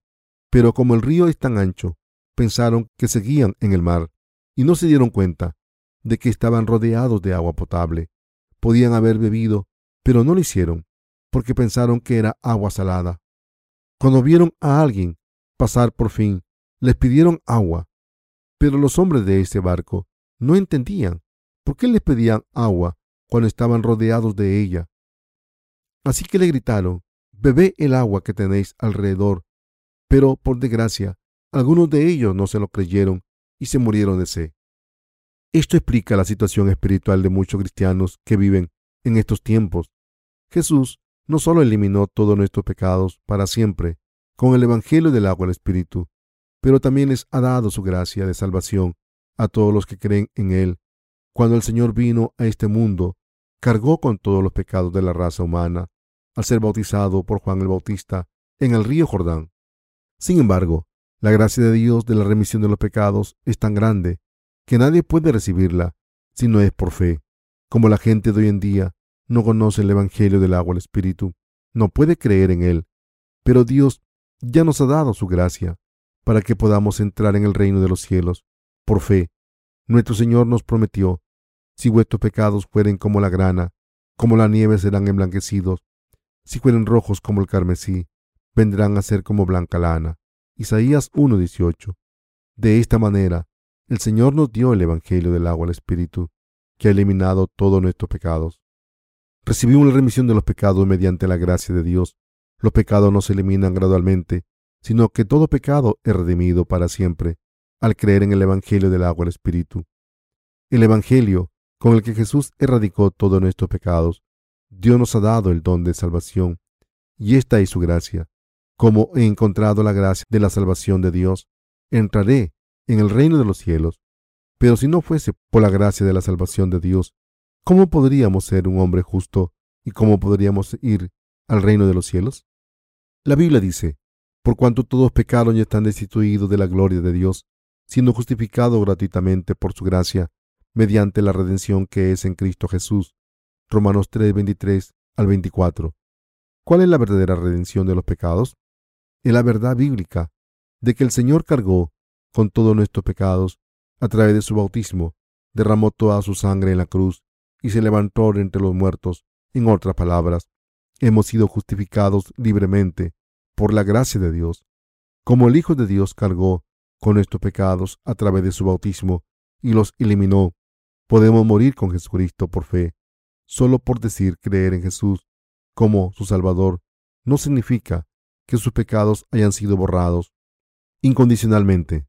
pero como el río es tan ancho, pensaron que seguían en el mar y no se dieron cuenta de que estaban rodeados de agua potable. Podían haber bebido, pero no lo hicieron porque pensaron que era agua salada. Cuando vieron a alguien pasar por fin, les pidieron agua, pero los hombres de ese barco no entendían por qué les pedían agua cuando estaban rodeados de ella. Así que le gritaron, bebé el agua que tenéis alrededor. Pero, por desgracia, algunos de ellos no se lo creyeron y se murieron de sed. Esto explica la situación espiritual de muchos cristianos que viven en estos tiempos. Jesús no solo eliminó todos nuestros pecados para siempre con el Evangelio del agua del Espíritu, pero también les ha dado su gracia de salvación a todos los que creen en Él. Cuando el Señor vino a este mundo, cargó con todos los pecados de la raza humana al ser bautizado por Juan el Bautista en el río Jordán. Sin embargo, la gracia de Dios de la remisión de los pecados es tan grande que nadie puede recibirla si no es por fe, como la gente de hoy en día no conoce el Evangelio del agua del Espíritu, no puede creer en él. Pero Dios ya nos ha dado su gracia para que podamos entrar en el reino de los cielos. Por fe, nuestro Señor nos prometió, si vuestros pecados fueren como la grana, como la nieve serán emblanquecidos, si fueren rojos como el carmesí, vendrán a ser como blanca lana. Isaías 1:18. De esta manera, el Señor nos dio el Evangelio del agua del Espíritu, que ha eliminado todos nuestros pecados. Recibimos la remisión de los pecados mediante la gracia de Dios. Los pecados no se eliminan gradualmente, sino que todo pecado es redimido para siempre al creer en el Evangelio del agua del Espíritu. El Evangelio con el que Jesús erradicó todos nuestros pecados. Dios nos ha dado el don de salvación, y esta es su gracia. Como he encontrado la gracia de la salvación de Dios, entraré en el reino de los cielos. Pero si no fuese por la gracia de la salvación de Dios, ¿Cómo podríamos ser un hombre justo y cómo podríamos ir al reino de los cielos? La Biblia dice, por cuanto todos pecaron y están destituidos de la gloria de Dios, siendo justificados gratuitamente por su gracia, mediante la redención que es en Cristo Jesús. Romanos 3, 23 al 24. ¿Cuál es la verdadera redención de los pecados? Es la verdad bíblica de que el Señor cargó con todos nuestros pecados a través de su bautismo, derramó toda su sangre en la cruz y se levantó entre los muertos. En otras palabras, hemos sido justificados libremente por la gracia de Dios. Como el Hijo de Dios cargó con nuestros pecados a través de su bautismo y los eliminó, podemos morir con Jesucristo por fe. Solo por decir creer en Jesús como su Salvador no significa que sus pecados hayan sido borrados incondicionalmente.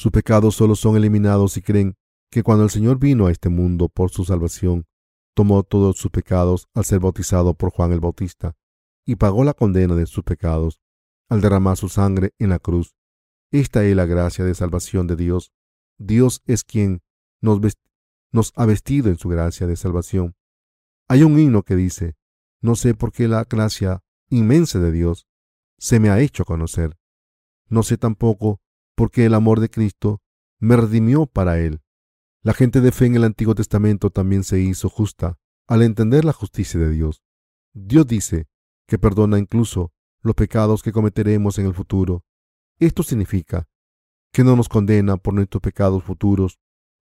Sus pecados solo son eliminados si creen que cuando el Señor vino a este mundo por su salvación, tomó todos sus pecados al ser bautizado por Juan el Bautista y pagó la condena de sus pecados al derramar su sangre en la cruz. Esta es la gracia de salvación de Dios. Dios es quien nos, nos ha vestido en su gracia de salvación. Hay un himno que dice, no sé por qué la gracia inmensa de Dios se me ha hecho conocer. No sé tampoco por qué el amor de Cristo me redimió para Él. La gente de fe en el Antiguo Testamento también se hizo justa al entender la justicia de Dios. Dios dice que perdona incluso los pecados que cometeremos en el futuro. Esto significa que no nos condena por nuestros pecados futuros,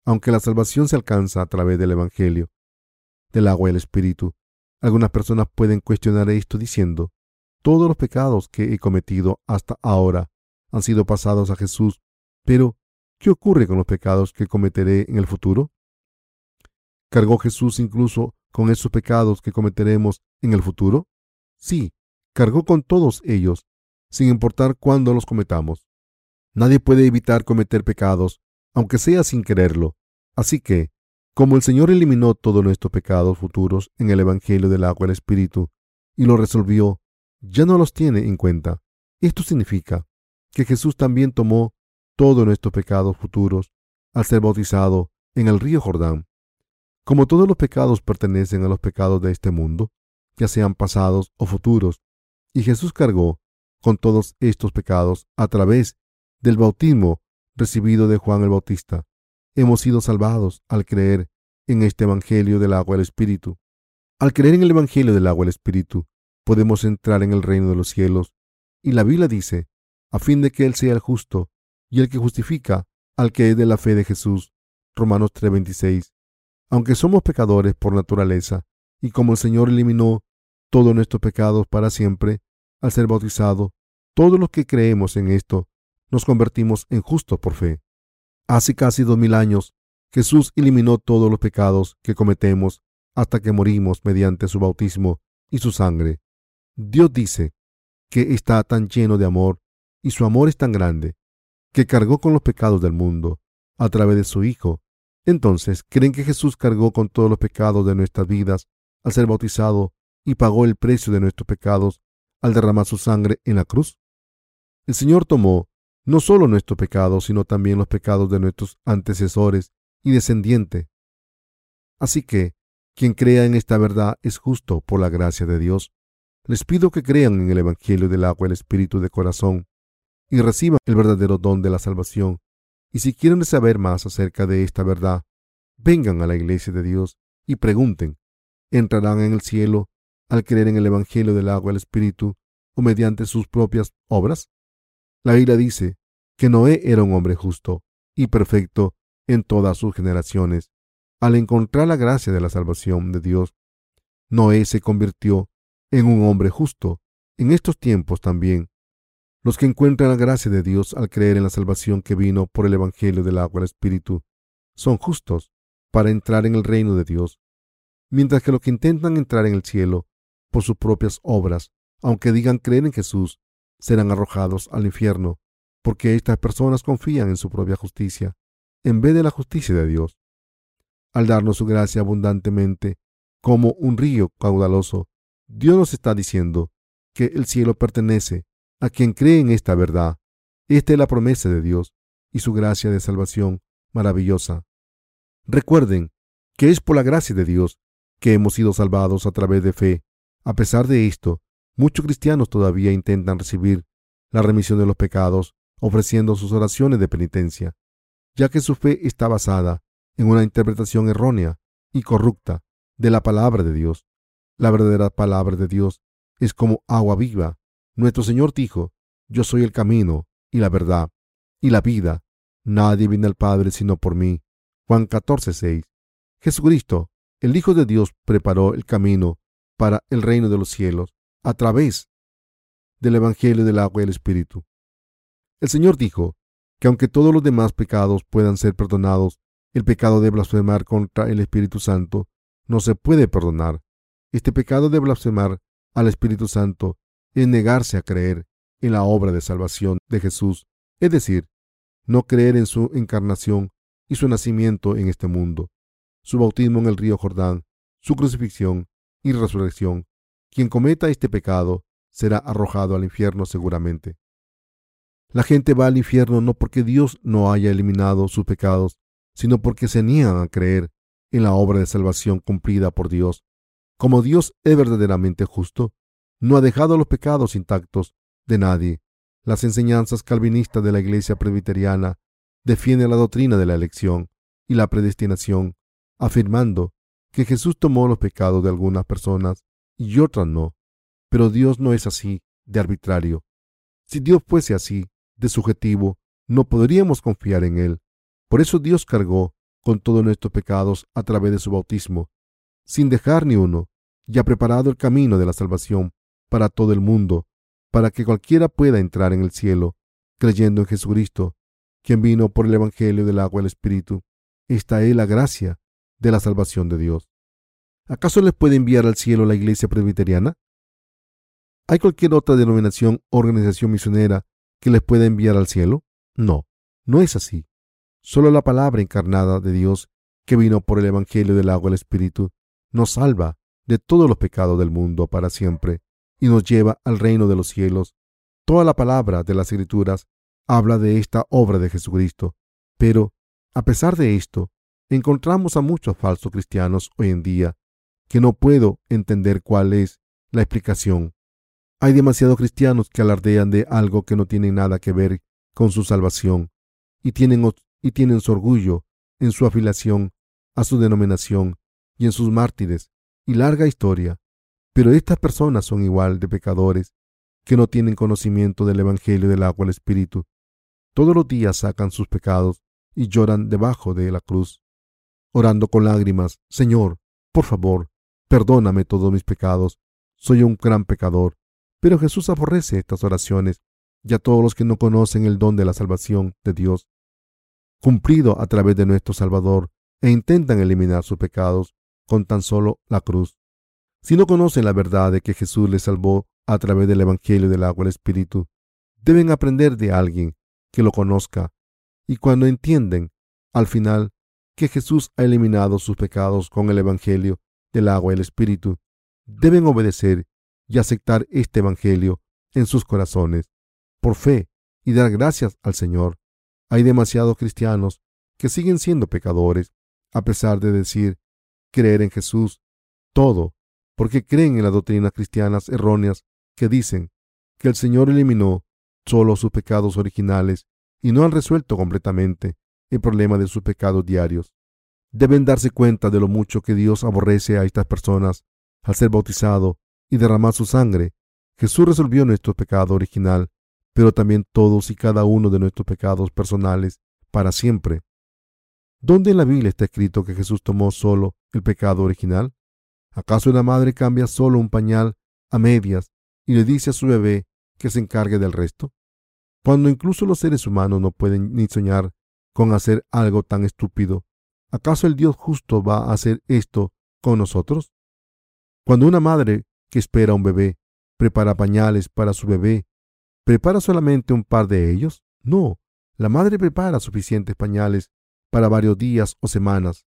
aunque la salvación se alcanza a través del Evangelio, del agua y el Espíritu. Algunas personas pueden cuestionar esto diciendo, todos los pecados que he cometido hasta ahora han sido pasados a Jesús, pero ¿qué ocurre con los pecados que cometeré en el futuro? ¿Cargó Jesús incluso con esos pecados que cometeremos en el futuro? Sí, cargó con todos ellos, sin importar cuándo los cometamos. Nadie puede evitar cometer pecados, aunque sea sin quererlo. Así que, como el Señor eliminó todos nuestros pecados futuros en el Evangelio del agua y el Espíritu, y lo resolvió, ya no los tiene en cuenta. Esto significa que Jesús también tomó todos nuestros pecados futuros al ser bautizado en el río Jordán. Como todos los pecados pertenecen a los pecados de este mundo, ya sean pasados o futuros, y Jesús cargó con todos estos pecados a través del bautismo recibido de Juan el Bautista hemos sido salvados al creer en este Evangelio del agua del Espíritu. Al creer en el Evangelio del agua del Espíritu, podemos entrar en el reino de los cielos. Y la Biblia dice, a fin de que Él sea el justo y el que justifica al que es de la fe de Jesús. Romanos 3:26. Aunque somos pecadores por naturaleza, y como el Señor eliminó todos nuestros pecados para siempre, al ser bautizado, todos los que creemos en esto, nos convertimos en justos por fe. Hace casi dos mil años, Jesús eliminó todos los pecados que cometemos hasta que morimos mediante su bautismo y su sangre. Dios dice que está tan lleno de amor y su amor es tan grande que cargó con los pecados del mundo a través de su Hijo. Entonces, ¿creen que Jesús cargó con todos los pecados de nuestras vidas al ser bautizado y pagó el precio de nuestros pecados al derramar su sangre en la cruz? El Señor tomó no solo nuestros pecados, sino también los pecados de nuestros antecesores y descendientes. Así que, quien crea en esta verdad es justo por la gracia de Dios. Les pido que crean en el Evangelio del agua y el Espíritu de corazón y reciban el verdadero don de la salvación. Y si quieren saber más acerca de esta verdad, vengan a la iglesia de Dios y pregunten, ¿entrarán en el cielo al creer en el Evangelio del agua y el Espíritu o mediante sus propias obras? La Biblia dice que Noé era un hombre justo y perfecto en todas sus generaciones. Al encontrar la gracia de la salvación de Dios, Noé se convirtió en un hombre justo. En estos tiempos también, los que encuentran la gracia de Dios al creer en la salvación que vino por el Evangelio del agua el Espíritu, son justos para entrar en el reino de Dios, mientras que los que intentan entrar en el cielo por sus propias obras, aunque digan creer en Jesús, serán arrojados al infierno, porque estas personas confían en su propia justicia, en vez de la justicia de Dios. Al darnos su gracia abundantemente, como un río caudaloso, Dios nos está diciendo que el cielo pertenece a quien cree en esta verdad. Esta es la promesa de Dios y su gracia de salvación maravillosa. Recuerden que es por la gracia de Dios que hemos sido salvados a través de fe. A pesar de esto, Muchos cristianos todavía intentan recibir la remisión de los pecados ofreciendo sus oraciones de penitencia, ya que su fe está basada en una interpretación errónea y corrupta de la palabra de Dios. La verdadera palabra de Dios es como agua viva. Nuestro Señor dijo, yo soy el camino y la verdad y la vida. Nadie viene al Padre sino por mí. Juan 14, 6. Jesucristo, el Hijo de Dios, preparó el camino para el reino de los cielos a través del Evangelio del agua y el Espíritu. El Señor dijo que aunque todos los demás pecados puedan ser perdonados, el pecado de blasfemar contra el Espíritu Santo no se puede perdonar. Este pecado de blasfemar al Espíritu Santo es negarse a creer en la obra de salvación de Jesús, es decir, no creer en su encarnación y su nacimiento en este mundo, su bautismo en el río Jordán, su crucifixión y resurrección. Quien cometa este pecado será arrojado al infierno seguramente. La gente va al infierno no porque Dios no haya eliminado sus pecados, sino porque se niegan a creer en la obra de salvación cumplida por Dios. Como Dios es verdaderamente justo, no ha dejado los pecados intactos de nadie. Las enseñanzas calvinistas de la Iglesia Presbiteriana defienden la doctrina de la elección y la predestinación, afirmando que Jesús tomó los pecados de algunas personas y otras no. Pero Dios no es así, de arbitrario. Si Dios fuese así, de subjetivo, no podríamos confiar en Él. Por eso Dios cargó con todos nuestros pecados a través de su bautismo, sin dejar ni uno, y ha preparado el camino de la salvación para todo el mundo, para que cualquiera pueda entrar en el cielo, creyendo en Jesucristo, quien vino por el Evangelio del agua y el Espíritu. Esta es la gracia de la salvación de Dios. ¿Acaso les puede enviar al cielo la iglesia presbiteriana? ¿Hay cualquier otra denominación o organización misionera que les pueda enviar al cielo? No, no es así. Solo la palabra encarnada de Dios, que vino por el Evangelio del agua y el Espíritu, nos salva de todos los pecados del mundo para siempre y nos lleva al reino de los cielos. Toda la palabra de las Escrituras habla de esta obra de Jesucristo, pero, a pesar de esto, encontramos a muchos falsos cristianos hoy en día que no puedo entender cuál es la explicación. Hay demasiados cristianos que alardean de algo que no tiene nada que ver con su salvación y tienen, y tienen su orgullo en su afiliación a su denominación y en sus mártires y larga historia. Pero estas personas son igual de pecadores que no tienen conocimiento del Evangelio del agua del Espíritu. Todos los días sacan sus pecados y lloran debajo de la cruz, orando con lágrimas, Señor, por favor, perdóname todos mis pecados. Soy un gran pecador. Pero Jesús aborrece estas oraciones y a todos los que no conocen el don de la salvación de Dios, cumplido a través de nuestro Salvador, e intentan eliminar sus pecados con tan solo la cruz. Si no conocen la verdad de que Jesús les salvó a través del Evangelio del agua y el Espíritu, deben aprender de alguien que lo conozca. Y cuando entienden, al final, que Jesús ha eliminado sus pecados con el Evangelio del agua y el Espíritu, deben obedecer y aceptar este Evangelio en sus corazones, por fe, y dar gracias al Señor. Hay demasiados cristianos que siguen siendo pecadores, a pesar de decir creer en Jesús, todo porque creen en las doctrinas cristianas erróneas que dicen que el Señor eliminó solo sus pecados originales y no han resuelto completamente el problema de sus pecados diarios. Deben darse cuenta de lo mucho que Dios aborrece a estas personas al ser bautizado y derramar su sangre. Jesús resolvió nuestro pecado original, pero también todos y cada uno de nuestros pecados personales para siempre. ¿Dónde en la Biblia está escrito que Jesús tomó solo el pecado original? ¿Acaso una madre cambia solo un pañal a medias y le dice a su bebé que se encargue del resto? Cuando incluso los seres humanos no pueden ni soñar con hacer algo tan estúpido, ¿acaso el Dios justo va a hacer esto con nosotros? Cuando una madre que espera un bebé prepara pañales para su bebé, ¿prepara solamente un par de ellos? No, la madre prepara suficientes pañales para varios días o semanas.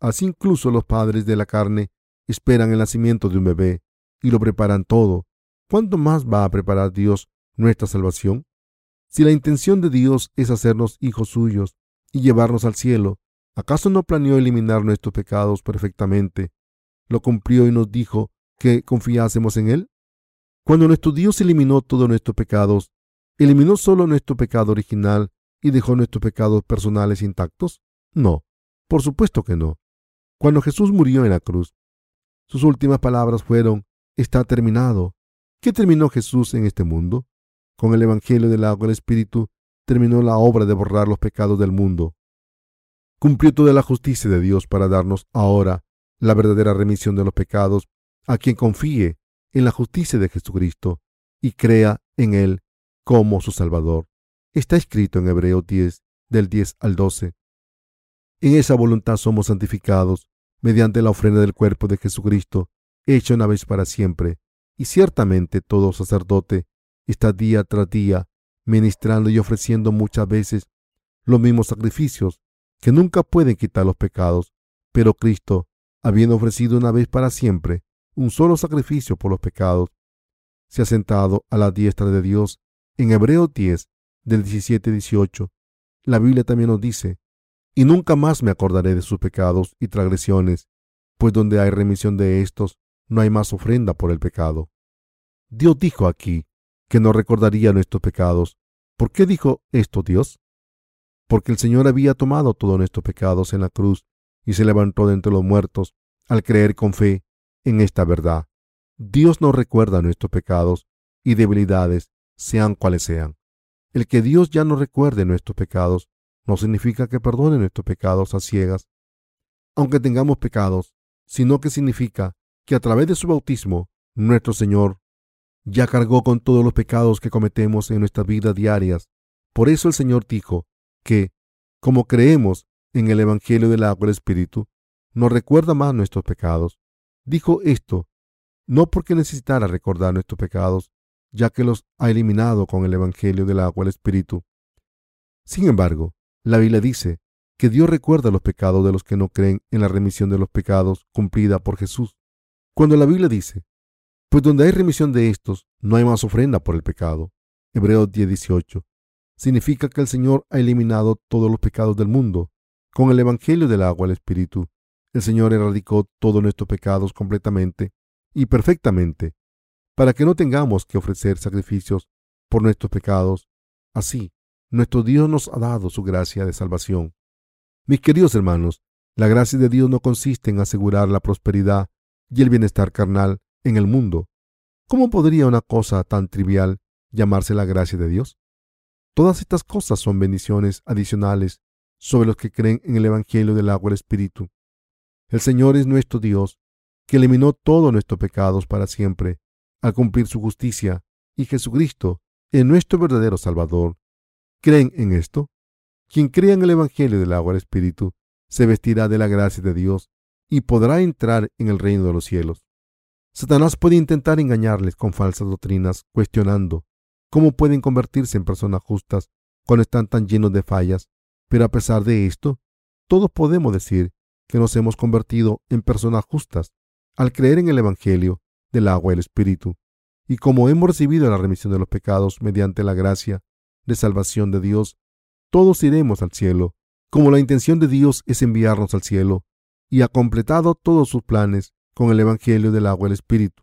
Así incluso los padres de la carne esperan el nacimiento de un bebé y lo preparan todo. ¿Cuánto más va a preparar Dios nuestra salvación? Si la intención de Dios es hacernos hijos suyos y llevarnos al cielo, ¿acaso no planeó eliminar nuestros pecados perfectamente? Lo cumplió y nos dijo que confiásemos en Él. Cuando nuestro Dios eliminó todos nuestros pecados, ¿eliminó solo nuestro pecado original y dejó nuestros pecados personales intactos? No, por supuesto que no. Cuando Jesús murió en la cruz, sus últimas palabras fueron, está terminado. ¿Qué terminó Jesús en este mundo? Con el Evangelio del agua y el Espíritu terminó la obra de borrar los pecados del mundo. Cumplió toda la justicia de Dios para darnos ahora la verdadera remisión de los pecados a quien confíe en la justicia de Jesucristo y crea en Él como su Salvador. Está escrito en Hebreos 10, del 10 al 12. En esa voluntad somos santificados mediante la ofrenda del cuerpo de Jesucristo, hecha una vez para siempre. Y ciertamente todo sacerdote está día tras día ministrando y ofreciendo muchas veces los mismos sacrificios que nunca pueden quitar los pecados. Pero Cristo, habiendo ofrecido una vez para siempre un solo sacrificio por los pecados, se ha sentado a la diestra de Dios. En Hebreos 10, del 17 18, la Biblia también nos dice, y nunca más me acordaré de sus pecados y transgresiones, pues donde hay remisión de estos, no hay más ofrenda por el pecado. Dios dijo aquí que no recordaría nuestros pecados. ¿Por qué dijo esto Dios? Porque el Señor había tomado todos nuestros pecados en la cruz y se levantó de entre los muertos al creer con fe en esta verdad. Dios no recuerda nuestros pecados y debilidades, sean cuales sean. El que Dios ya no recuerde nuestros pecados no significa que perdone nuestros pecados a ciegas, aunque tengamos pecados, sino que significa que a través de su bautismo, nuestro Señor ya cargó con todos los pecados que cometemos en nuestras vidas diarias. Por eso el Señor dijo que, como creemos en el Evangelio del agua del Espíritu, no recuerda más nuestros pecados. Dijo esto no porque necesitara recordar nuestros pecados, ya que los ha eliminado con el Evangelio del agua del Espíritu. Sin embargo, la Biblia dice que Dios recuerda los pecados de los que no creen en la remisión de los pecados cumplida por Jesús. Cuando la Biblia dice, pues donde hay remisión de estos, no hay más ofrenda por el pecado. Hebreos 10:18. Significa que el Señor ha eliminado todos los pecados del mundo. Con el Evangelio del agua al Espíritu, el Señor erradicó todos nuestros pecados completamente y perfectamente, para que no tengamos que ofrecer sacrificios por nuestros pecados. Así, nuestro Dios nos ha dado su gracia de salvación. Mis queridos hermanos, la gracia de Dios no consiste en asegurar la prosperidad y el bienestar carnal en el mundo. ¿Cómo podría una cosa tan trivial llamarse la gracia de Dios? Todas estas cosas son bendiciones adicionales sobre los que creen en el Evangelio del agua del Espíritu. El Señor es nuestro Dios, que eliminó todos nuestros pecados para siempre, al cumplir su justicia, y Jesucristo es nuestro verdadero Salvador ¿Creen en esto? Quien crea en el Evangelio del agua del Espíritu se vestirá de la gracia de Dios y podrá entrar en el reino de los cielos. Satanás puede intentar engañarles con falsas doctrinas, cuestionando cómo pueden convertirse en personas justas cuando están tan llenos de fallas, pero a pesar de esto, todos podemos decir que nos hemos convertido en personas justas al creer en el Evangelio del agua y Espíritu, y como hemos recibido la remisión de los pecados mediante la gracia de salvación de Dios, todos iremos al cielo, como la intención de Dios es enviarnos al cielo, y ha completado todos sus planes con el Evangelio del agua y el Espíritu.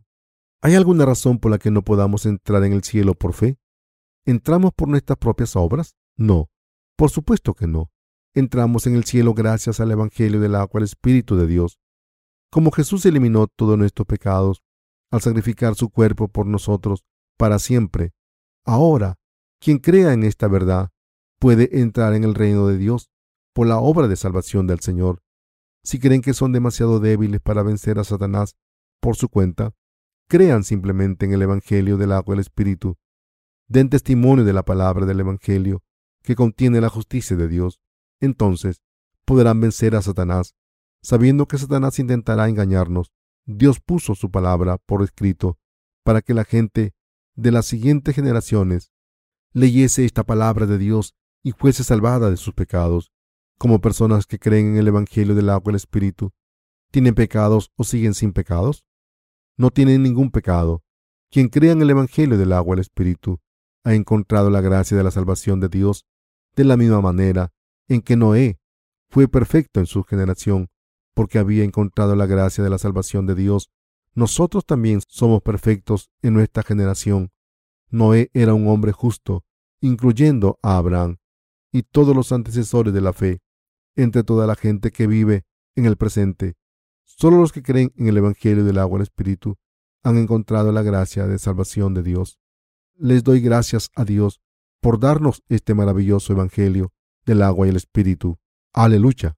¿Hay alguna razón por la que no podamos entrar en el cielo por fe? ¿Entramos por nuestras propias obras? No, por supuesto que no. Entramos en el cielo gracias al Evangelio del agua y el Espíritu de Dios. Como Jesús eliminó todos nuestros pecados al sacrificar su cuerpo por nosotros para siempre, ahora quien crea en esta verdad puede entrar en el reino de Dios por la obra de salvación del Señor. Si creen que son demasiado débiles para vencer a Satanás por su cuenta, crean simplemente en el Evangelio del agua y el Espíritu. Den testimonio de la palabra del Evangelio que contiene la justicia de Dios. Entonces podrán vencer a Satanás. Sabiendo que Satanás intentará engañarnos, Dios puso su palabra por escrito para que la gente de las siguientes generaciones leyese esta palabra de Dios y fuese salvada de sus pecados, como personas que creen en el Evangelio del agua y el Espíritu, ¿tienen pecados o siguen sin pecados? No tienen ningún pecado. Quien crea en el Evangelio del agua y el Espíritu ha encontrado la gracia de la salvación de Dios de la misma manera en que Noé fue perfecto en su generación, porque había encontrado la gracia de la salvación de Dios. Nosotros también somos perfectos en nuestra generación, Noé era un hombre justo, incluyendo a Abraham y todos los antecesores de la fe, entre toda la gente que vive en el presente. Solo los que creen en el Evangelio del agua y el Espíritu han encontrado la gracia de salvación de Dios. Les doy gracias a Dios por darnos este maravilloso Evangelio del agua y el Espíritu. Aleluya.